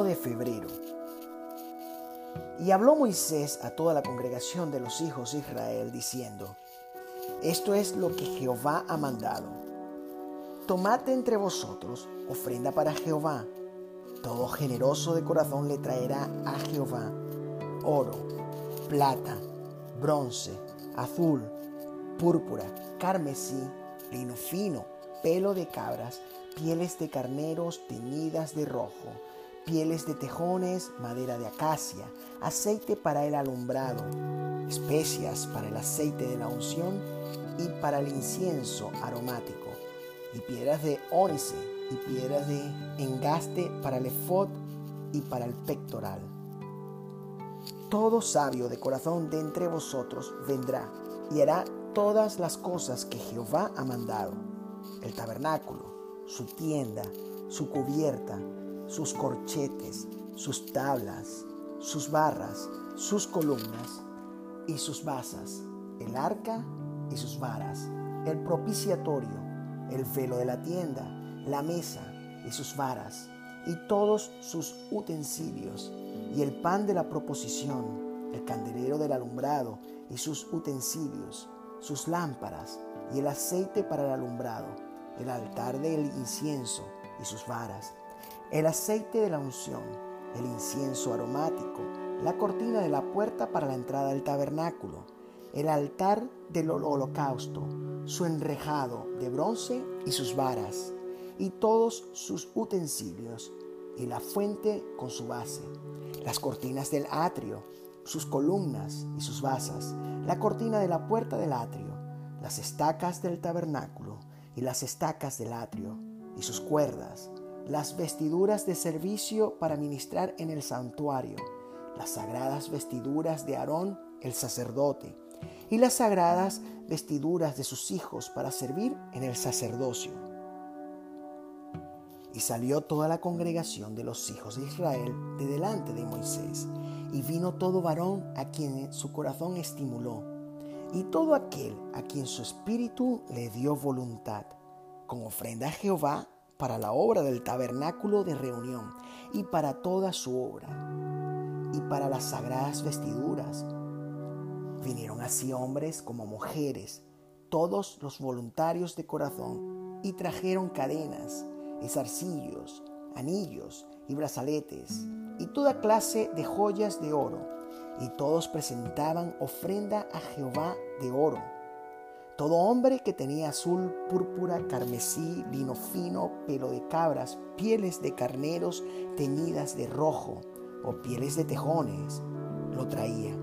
1 de febrero. Y habló Moisés a toda la congregación de los hijos de Israel, diciendo, Esto es lo que Jehová ha mandado. Tomad entre vosotros ofrenda para Jehová. Todo generoso de corazón le traerá a Jehová oro, plata, bronce, azul, púrpura, carmesí, lino fino, pelo de cabras, pieles de carneros teñidas de rojo, pieles de tejones, madera de acacia, aceite para el alumbrado, especias para el aceite de la unción y para el incienso aromático, y piedras de ónice y piedras de engaste para el efod y para el pectoral. Todo sabio de corazón de entre vosotros vendrá y hará todas las cosas que Jehová ha mandado, el tabernáculo, su tienda, su cubierta, sus corchetes, sus tablas, sus barras, sus columnas y sus basas, el arca y sus varas, el propiciatorio, el velo de la tienda, la mesa y sus varas, y todos sus utensilios, y el pan de la proposición, el candelero del alumbrado y sus utensilios, sus lámparas y el aceite para el alumbrado, el altar del incienso y sus varas, el aceite de la unción, el incienso aromático, la cortina de la puerta para la entrada del tabernáculo, el altar del holocausto, su enrejado de bronce y sus varas, y todos sus utensilios, y la fuente con su base, las cortinas del atrio, sus columnas y sus basas, la cortina de la puerta del atrio, las estacas del tabernáculo y las estacas del atrio, y sus cuerdas, las vestiduras de servicio para ministrar en el santuario, las sagradas vestiduras de Aarón el sacerdote, y las sagradas vestiduras de sus hijos para servir en el sacerdocio. Y salió toda la congregación de los hijos de Israel de delante de Moisés, y vino todo varón a quien su corazón estimuló, y todo aquel a quien su espíritu le dio voluntad, con ofrenda a Jehová para la obra del tabernáculo de reunión, y para toda su obra, y para las sagradas vestiduras. Vinieron así hombres como mujeres, todos los voluntarios de corazón, y trajeron cadenas, y zarcillos, anillos y brazaletes, y toda clase de joyas de oro, y todos presentaban ofrenda a Jehová de oro. Todo hombre que tenía azul, púrpura, carmesí, lino fino, pelo de cabras, pieles de carneros teñidas de rojo o pieles de tejones, lo traía.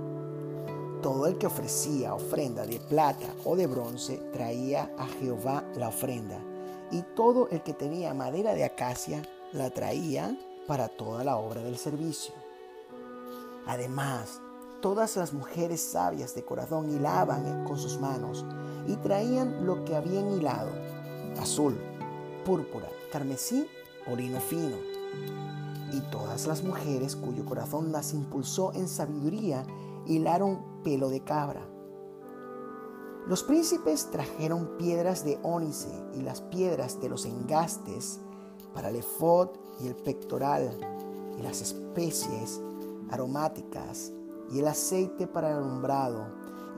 Todo el que ofrecía ofrenda de plata o de bronce traía a Jehová la ofrenda y todo el que tenía madera de acacia la traía para toda la obra del servicio. Además, todas las mujeres sabias de corazón hilaban con sus manos y traían lo que habían hilado, azul, púrpura, carmesí o lino fino. Y todas las mujeres cuyo corazón las impulsó en sabiduría hilaron pelo de cabra los príncipes trajeron piedras de ónice y las piedras de los engastes para el efod y el pectoral y las especies aromáticas y el aceite para el alumbrado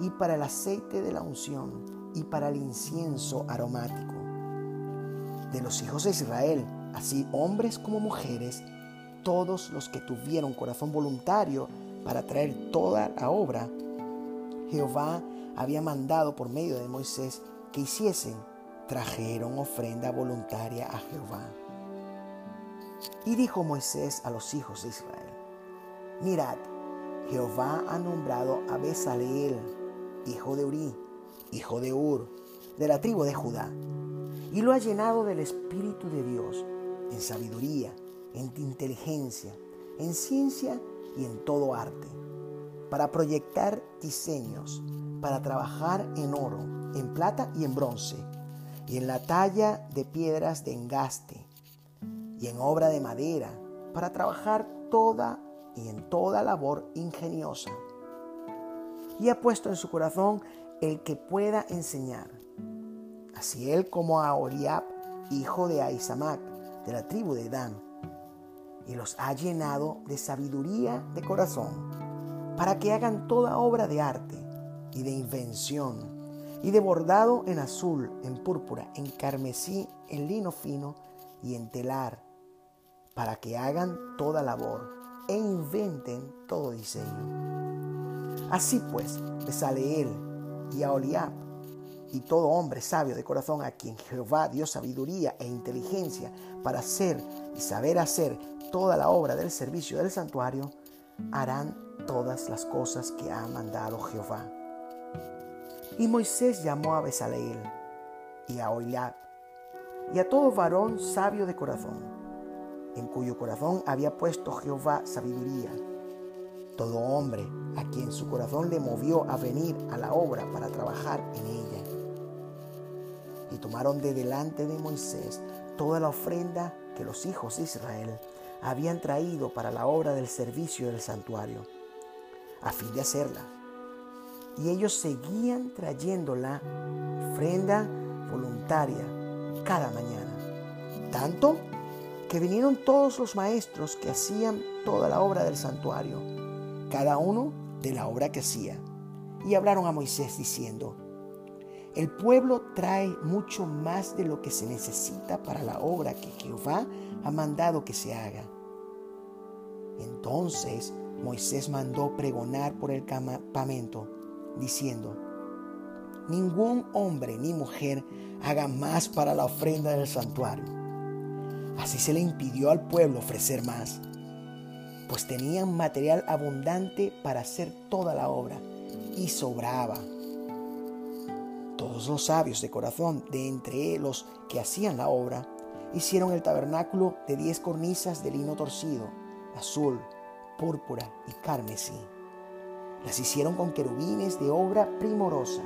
y para el aceite de la unción y para el incienso aromático. De los hijos de Israel, así hombres como mujeres, todos los que tuvieron corazón voluntario para traer toda la obra, Jehová había mandado por medio de Moisés que hiciesen, trajeron ofrenda voluntaria a Jehová. Y dijo Moisés a los hijos de Israel, mirad, Jehová ha nombrado a Besaleel, hijo de Uri, hijo de Ur, de la tribu de Judá, y lo ha llenado del Espíritu de Dios, en sabiduría, en inteligencia, en ciencia y en todo arte para proyectar diseños, para trabajar en oro, en plata y en bronce, y en la talla de piedras de engaste, y en obra de madera, para trabajar toda y en toda labor ingeniosa. Y ha puesto en su corazón el que pueda enseñar, así él como a Oriab, hijo de Aizamac, de la tribu de Dan, y los ha llenado de sabiduría de corazón, para que hagan toda obra de arte y de invención, y de bordado en azul, en púrpura, en carmesí, en lino fino y en telar, para que hagan toda labor e inventen todo diseño. Así pues, Besaleel y a Oliab, y todo hombre sabio de corazón a quien Jehová dio sabiduría e inteligencia para hacer y saber hacer toda la obra del servicio del santuario, harán todas las cosas que ha mandado Jehová. Y Moisés llamó a Besaleel y a Oilab y a todo varón sabio de corazón, en cuyo corazón había puesto Jehová sabiduría. Todo hombre a quien su corazón le movió a venir a la obra para trabajar en ella. Y tomaron de delante de Moisés toda la ofrenda que los hijos de Israel habían traído para la obra del servicio del santuario, a fin de hacerla. Y ellos seguían trayendo la ofrenda voluntaria cada mañana. Tanto que vinieron todos los maestros que hacían toda la obra del santuario, cada uno de la obra que hacía. Y hablaron a Moisés diciendo, el pueblo trae mucho más de lo que se necesita para la obra que Jehová ha mandado que se haga. Entonces Moisés mandó pregonar por el campamento, diciendo, ningún hombre ni mujer haga más para la ofrenda del santuario. Así se le impidió al pueblo ofrecer más, pues tenían material abundante para hacer toda la obra y sobraba. Todos los sabios de corazón de entre los que hacían la obra hicieron el tabernáculo de diez cornisas de lino torcido, azul, púrpura y carmesí. Las hicieron con querubines de obra primorosa.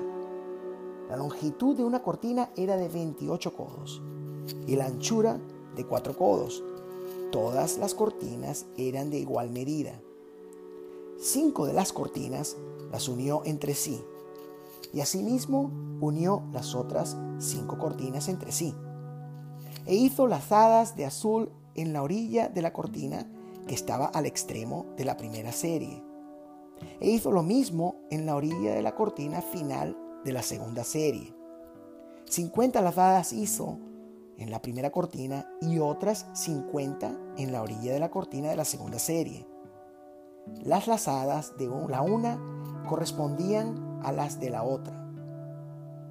La longitud de una cortina era de 28 codos y la anchura de cuatro codos Todas las cortinas eran de igual medida. Cinco de las cortinas las unió entre sí y asimismo unió las otras cinco cortinas entre sí. E hizo lazadas de azul en la orilla de la cortina que estaba al extremo de la primera serie. E hizo lo mismo en la orilla de la cortina final de la segunda serie. Cincuenta lazadas hizo en la primera cortina y otras 50 en la orilla de la cortina de la segunda serie. Las lazadas de la una correspondían a las de la otra.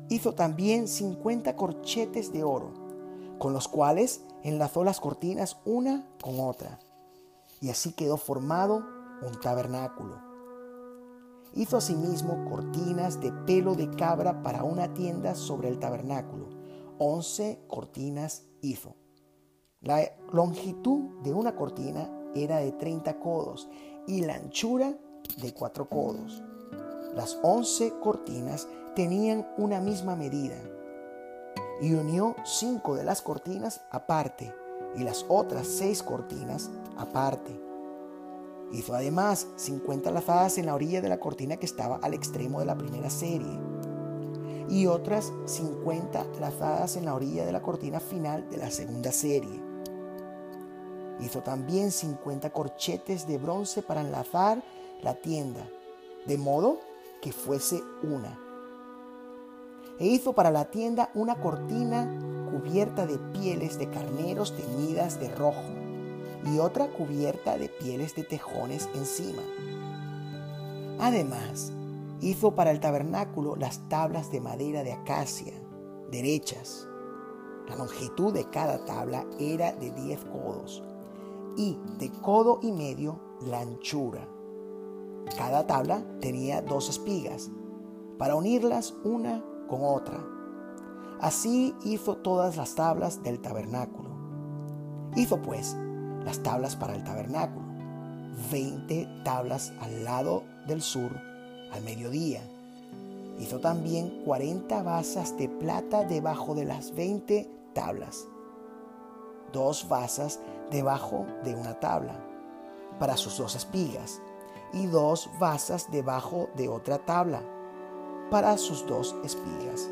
Hizo también 50 corchetes de oro, con los cuales enlazó las cortinas una con otra, y así quedó formado un tabernáculo. Hizo asimismo cortinas de pelo de cabra para una tienda sobre el tabernáculo 11 cortinas hizo. La longitud de una cortina era de 30 codos y la anchura de 4 codos. Las 11 cortinas tenían una misma medida y unió cinco de las cortinas aparte y las otras seis cortinas aparte. Hizo además 50 lazadas en la orilla de la cortina que estaba al extremo de la primera serie y otras 50 lazadas en la orilla de la cortina final de la segunda serie. Hizo también 50 corchetes de bronce para enlazar la tienda, de modo que fuese una. E hizo para la tienda una cortina cubierta de pieles de carneros teñidas de rojo y otra cubierta de pieles de tejones encima. Además, Hizo para el tabernáculo las tablas de madera de acacia, derechas. La longitud de cada tabla era de diez codos y de codo y medio la anchura. Cada tabla tenía dos espigas para unirlas una con otra. Así hizo todas las tablas del tabernáculo. Hizo pues las tablas para el tabernáculo, veinte tablas al lado del sur al mediodía. Hizo también 40 basas de plata debajo de las 20 tablas, dos basas debajo de una tabla para sus dos espigas y dos basas debajo de otra tabla para sus dos espigas.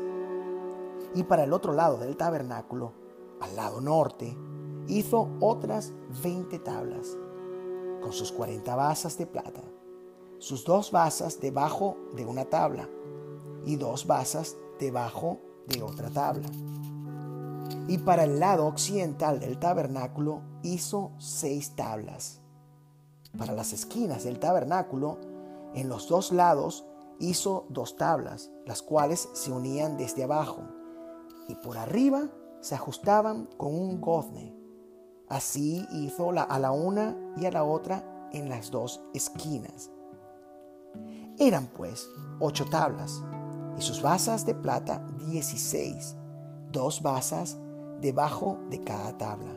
Y para el otro lado del tabernáculo, al lado norte, hizo otras veinte tablas con sus cuarenta basas de plata, sus dos basas debajo de una tabla y dos basas debajo de otra tabla. Y para el lado occidental del tabernáculo hizo seis tablas. Para las esquinas del tabernáculo, en los dos lados hizo dos tablas, las cuales se unían desde abajo, y por arriba se ajustaban con un gozne. Así hizo a la una y a la otra en las dos esquinas. Eran pues ocho tablas, y sus basas de plata dieciséis, dos basas debajo de cada tabla.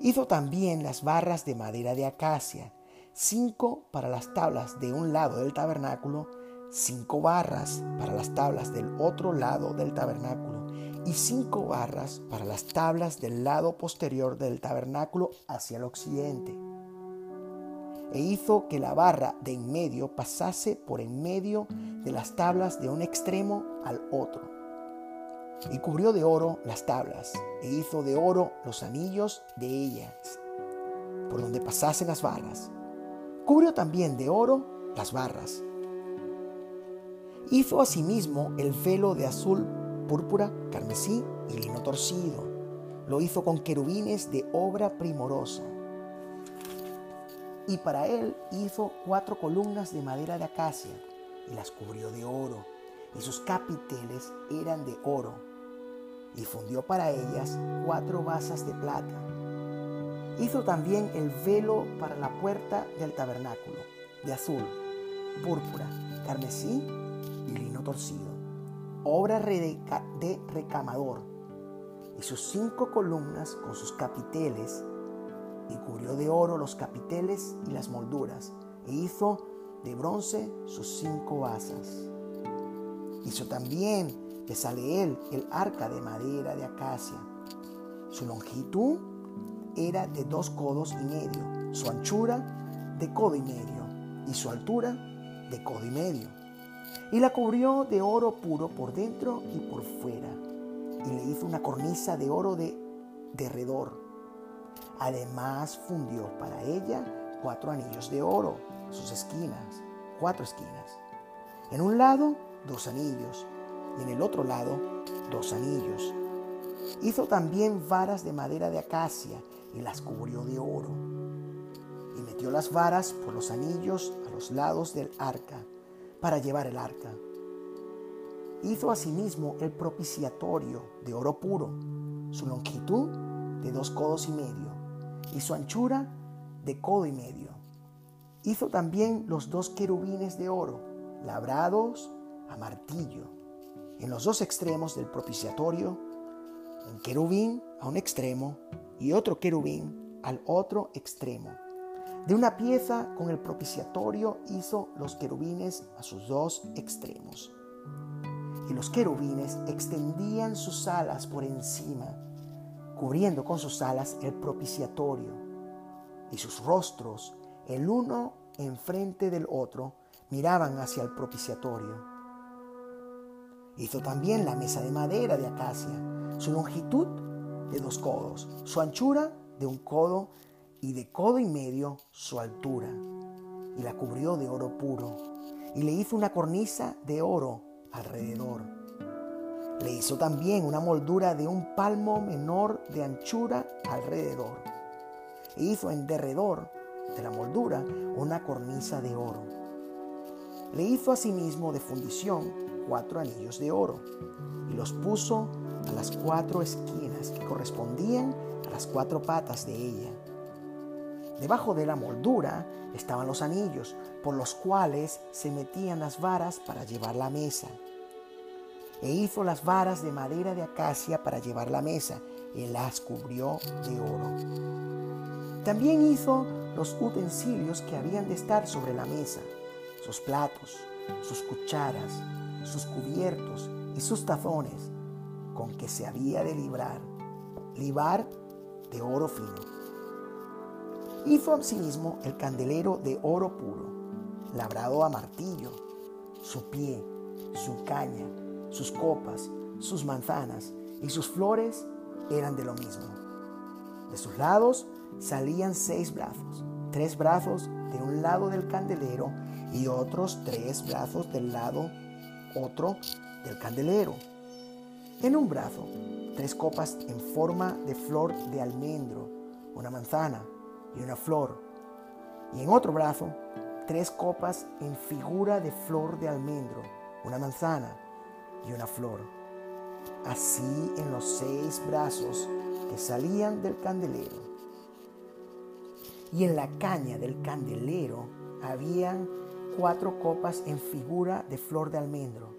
Hizo también las barras de madera de acacia, cinco para las tablas de un lado del tabernáculo, cinco barras para las tablas del otro lado del tabernáculo y cinco barras para las tablas del lado posterior del tabernáculo hacia el occidente. E hizo que la barra de en medio pasase por en medio de las tablas de un extremo al otro. Y cubrió de oro las tablas, e hizo de oro los anillos de ellas, por donde pasasen las barras. Cubrió también de oro las barras. Hizo asimismo el velo de azul, púrpura, carmesí y lino torcido. Lo hizo con querubines de obra primorosa. Y para él hizo cuatro columnas de madera de acacia y las cubrió de oro, y sus capiteles eran de oro. Y fundió para ellas cuatro basas de plata. Hizo también el velo para la puerta del tabernáculo, de azul, púrpura, carmesí y lino torcido, obra de recamador, y sus cinco columnas con sus capiteles, y cubrió de oro los capiteles y las molduras, e hizo de bronce sus cinco basas. Hizo también de Saleel el arca de madera de acacia. Su longitud era de dos codos y medio, su anchura de codo y medio y su altura de codo y medio. Y la cubrió de oro puro por dentro y por fuera, y le hizo una cornisa de oro de derredor. Además fundió para ella cuatro anillos de oro, sus esquinas, cuatro esquinas. En un lado, dos anillos, y en el otro lado, dos anillos. Hizo también varas de madera de acacia y las cubrió de oro. Y metió las varas por los anillos a los lados del arca para llevar el arca. Hizo asimismo el propiciatorio de oro puro, su longitud de dos codos y medio y su anchura de codo y medio. Hizo también los dos querubines de oro, labrados a martillo, en los dos extremos del propiciatorio, un querubín a un extremo y otro querubín al otro extremo. De una pieza con el propiciatorio hizo los querubines a sus dos extremos. Y los querubines extendían sus alas por encima, cubriendo con sus alas el propiciatorio. Y sus rostros, el uno enfrente del otro, miraban hacia el propiciatorio. Hizo también la mesa de madera de acacia. Su longitud de dos codos, su anchura de un codo y de codo y medio su altura. Y la cubrió de oro puro y le hizo una cornisa de oro alrededor. Le hizo también una moldura de un palmo menor de anchura alrededor. E hizo en derredor de la moldura una cornisa de oro. Le hizo asimismo de fundición cuatro anillos de oro y los puso a las cuatro esquinas que correspondían a las cuatro patas de ella. Debajo de la moldura estaban los anillos por los cuales se metían las varas para llevar la mesa. E hizo las varas de madera de acacia para llevar la mesa y las cubrió de oro. También hizo los utensilios que habían de estar sobre la mesa, sus platos, sus cucharas, sus cubiertos y sus tazones con que se había de librar, libar de oro fino. Hizo asimismo el candelero de oro puro, labrado a martillo, su pie, su caña, sus copas, sus manzanas y sus flores eran de lo mismo. De sus lados salían seis brazos, tres brazos de un lado del candelero y otros tres brazos del lado otro del candelero. En un brazo, tres copas en forma de flor de almendro, una manzana y una flor. Y en otro brazo, tres copas en figura de flor de almendro, una manzana y una flor. Así en los seis brazos que salían del candelero. Y en la caña del candelero habían cuatro copas en figura de flor de almendro,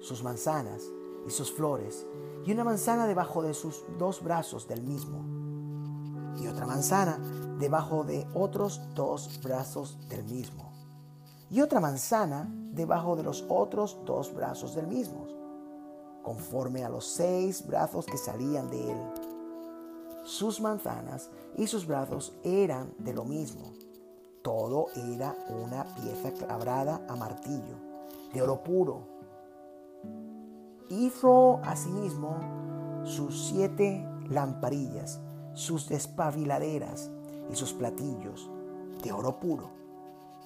sus manzanas y sus flores, y una manzana debajo de sus dos brazos del mismo, y otra manzana debajo de otros dos brazos del mismo, y otra manzana debajo de los otros dos brazos del mismo, conforme a los seis brazos que salían de él. Sus manzanas y sus brazos eran de lo mismo. Todo era una pieza clabrada a martillo, de oro puro. Hizo asimismo sus siete lamparillas, sus despabiladeras y sus platillos, de oro puro.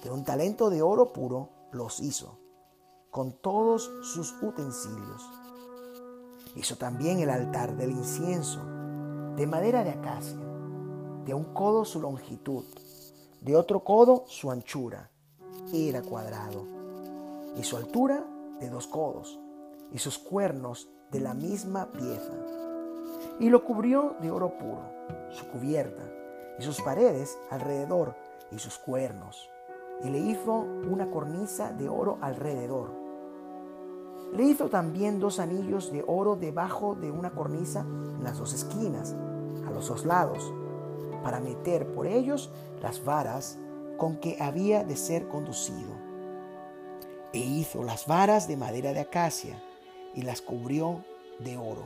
De un talento de oro puro los hizo, con todos sus utensilios. Hizo también el altar del incienso, de madera de acacia, de un codo su longitud, de otro codo su anchura, era cuadrado, y su altura de dos codos, y sus cuernos de la misma pieza. Y lo cubrió de oro puro, su cubierta, y sus paredes alrededor, y sus cuernos y le hizo una cornisa de oro alrededor. Le hizo también dos anillos de oro debajo de una cornisa en las dos esquinas, a los dos lados, para meter por ellos las varas con que había de ser conducido. E hizo las varas de madera de acacia y las cubrió de oro.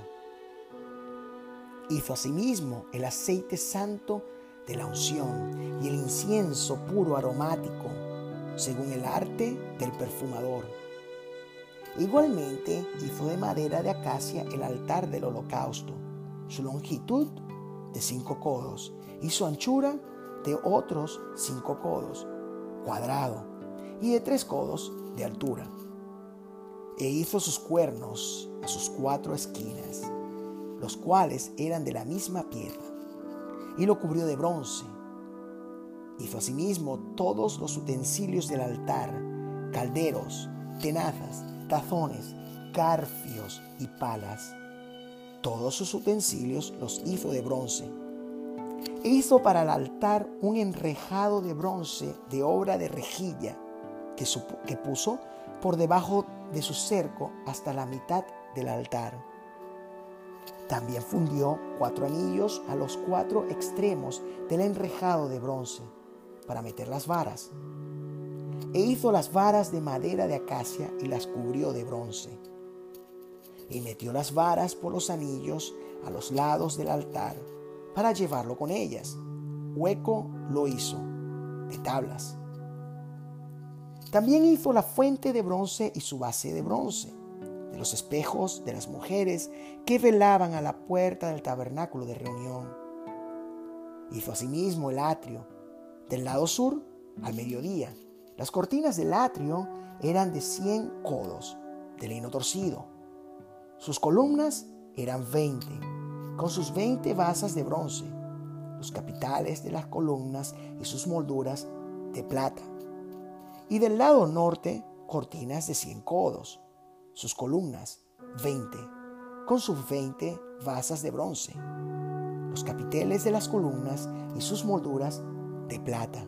Hizo asimismo el aceite santo de la unción y el incienso puro aromático, según el arte del perfumador. Igualmente hizo de madera de acacia el altar del holocausto, su longitud de cinco codos y su anchura de otros cinco codos, cuadrado, y de tres codos de altura. E hizo sus cuernos a sus cuatro esquinas, los cuales eran de la misma piedra y lo cubrió de bronce. Hizo asimismo todos los utensilios del altar, calderos, tenazas, tazones, carfios y palas. Todos sus utensilios los hizo de bronce. Hizo para el altar un enrejado de bronce de obra de rejilla que, que puso por debajo de su cerco hasta la mitad del altar también fundió cuatro anillos a los cuatro extremos del enrejado de bronce para meter las varas. E hizo las varas de madera de acacia y las cubrió de bronce. Y metió las varas por los anillos a los lados del altar para llevarlo con ellas. Hueco lo hizo de tablas. También hizo la fuente de bronce y su base de bronce los espejos de las mujeres que velaban a la puerta del tabernáculo de reunión. Hizo asimismo el atrio, del lado sur al mediodía. Las cortinas del atrio eran de cien codos, de lino torcido. Sus columnas eran veinte, con sus veinte basas de bronce, los capitales de las columnas y sus molduras de plata. Y del lado norte, cortinas de cien codos sus columnas, 20, con sus 20 basas de bronce, los capiteles de las columnas y sus molduras de plata.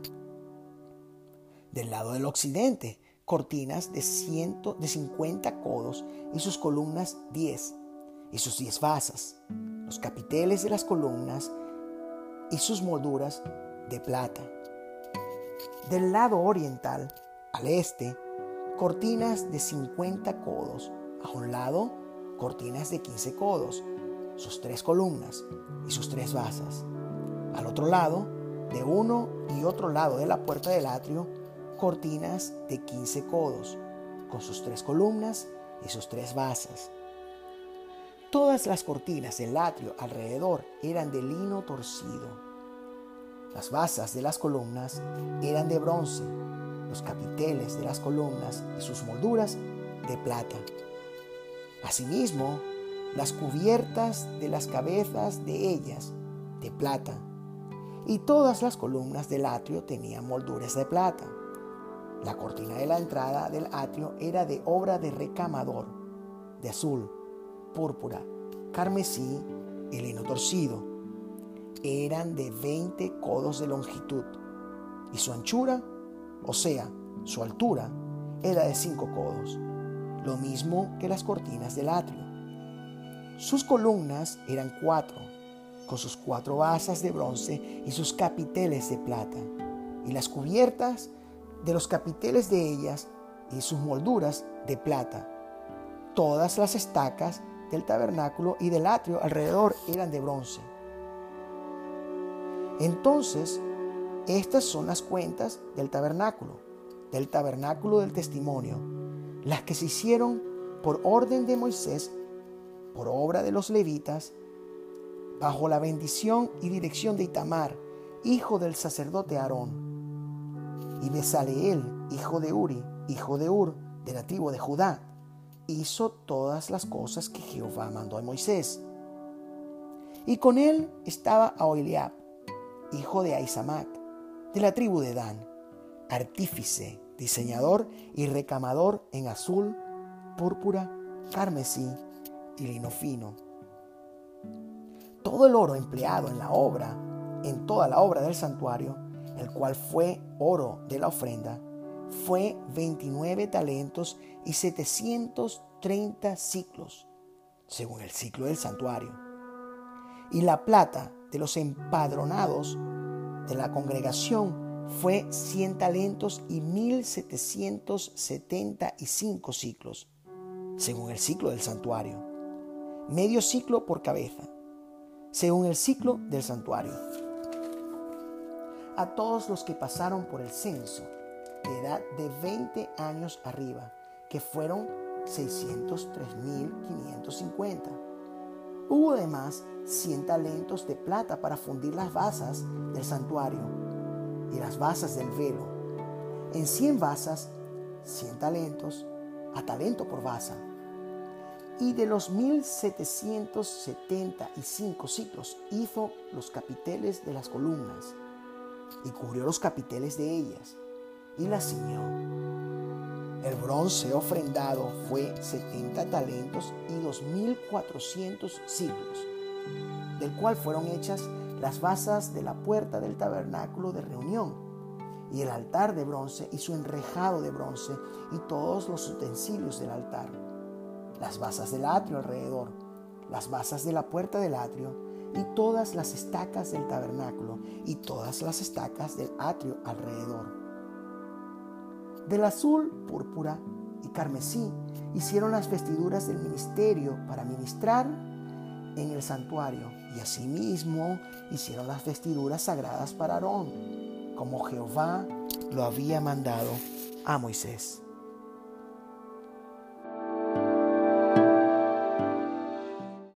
Del lado del occidente, cortinas de, ciento, de 50 codos y sus columnas 10, y sus 10 basas, los capiteles de las columnas y sus molduras de plata. Del lado oriental, al este, cortinas de 50 codos. A un lado, cortinas de 15 codos, sus tres columnas y sus tres basas. Al otro lado, de uno y otro lado de la puerta del atrio, cortinas de 15 codos, con sus tres columnas y sus tres basas. Todas las cortinas del atrio alrededor eran de lino torcido. Las basas de las columnas eran de bronce, los capiteles de las columnas y sus molduras de plata. Asimismo, las cubiertas de las cabezas de ellas de plata, y todas las columnas del atrio tenían molduras de plata. La cortina de la entrada del atrio era de obra de recamador, de azul, púrpura, carmesí y lino torcido. Eran de 20 codos de longitud y su anchura, o sea, su altura, era de 5 codos, lo mismo que las cortinas del atrio. Sus columnas eran cuatro, con sus cuatro basas de bronce y sus capiteles de plata, y las cubiertas de los capiteles de ellas y sus molduras de plata. Todas las estacas del tabernáculo y del atrio alrededor eran de bronce. Entonces, estas son las cuentas del tabernáculo, del tabernáculo del testimonio, las que se hicieron por orden de Moisés por obra de los levitas, bajo la bendición y dirección de Itamar, hijo del sacerdote Aarón, y Besaleel, hijo de Uri, hijo de Ur, de tribu de Judá, hizo todas las cosas que Jehová mandó a Moisés. Y con él estaba Aholiab, hijo de Aizamac, de la tribu de Dan, artífice, diseñador y recamador en azul, púrpura, carmesí y lino fino. Todo el oro empleado en la obra, en toda la obra del santuario, el cual fue oro de la ofrenda, fue 29 talentos y 730 ciclos, según el ciclo del santuario. Y la plata de los empadronados de la congregación fue 100 talentos y 1775 ciclos, según el ciclo del santuario medio ciclo por cabeza, según el ciclo del santuario. A todos los que pasaron por el censo de edad de 20 años arriba, que fueron 603.550. Hubo además 100 talentos de plata para fundir las basas del santuario y las basas del velo. En 100 basas, 100 talentos, a talento por basa y de los 1775 ciclos hizo los capiteles de las columnas y cubrió los capiteles de ellas y las ciñó. El bronce ofrendado fue 70 talentos y 2400 ciclos, del cual fueron hechas las basas de la puerta del tabernáculo de reunión y el altar de bronce y su enrejado de bronce y todos los utensilios del altar las basas del atrio alrededor, las basas de la puerta del atrio y todas las estacas del tabernáculo y todas las estacas del atrio alrededor. Del azul, púrpura y carmesí hicieron las vestiduras del ministerio para ministrar en el santuario y asimismo hicieron las vestiduras sagradas para Aarón, como Jehová lo había mandado a Moisés.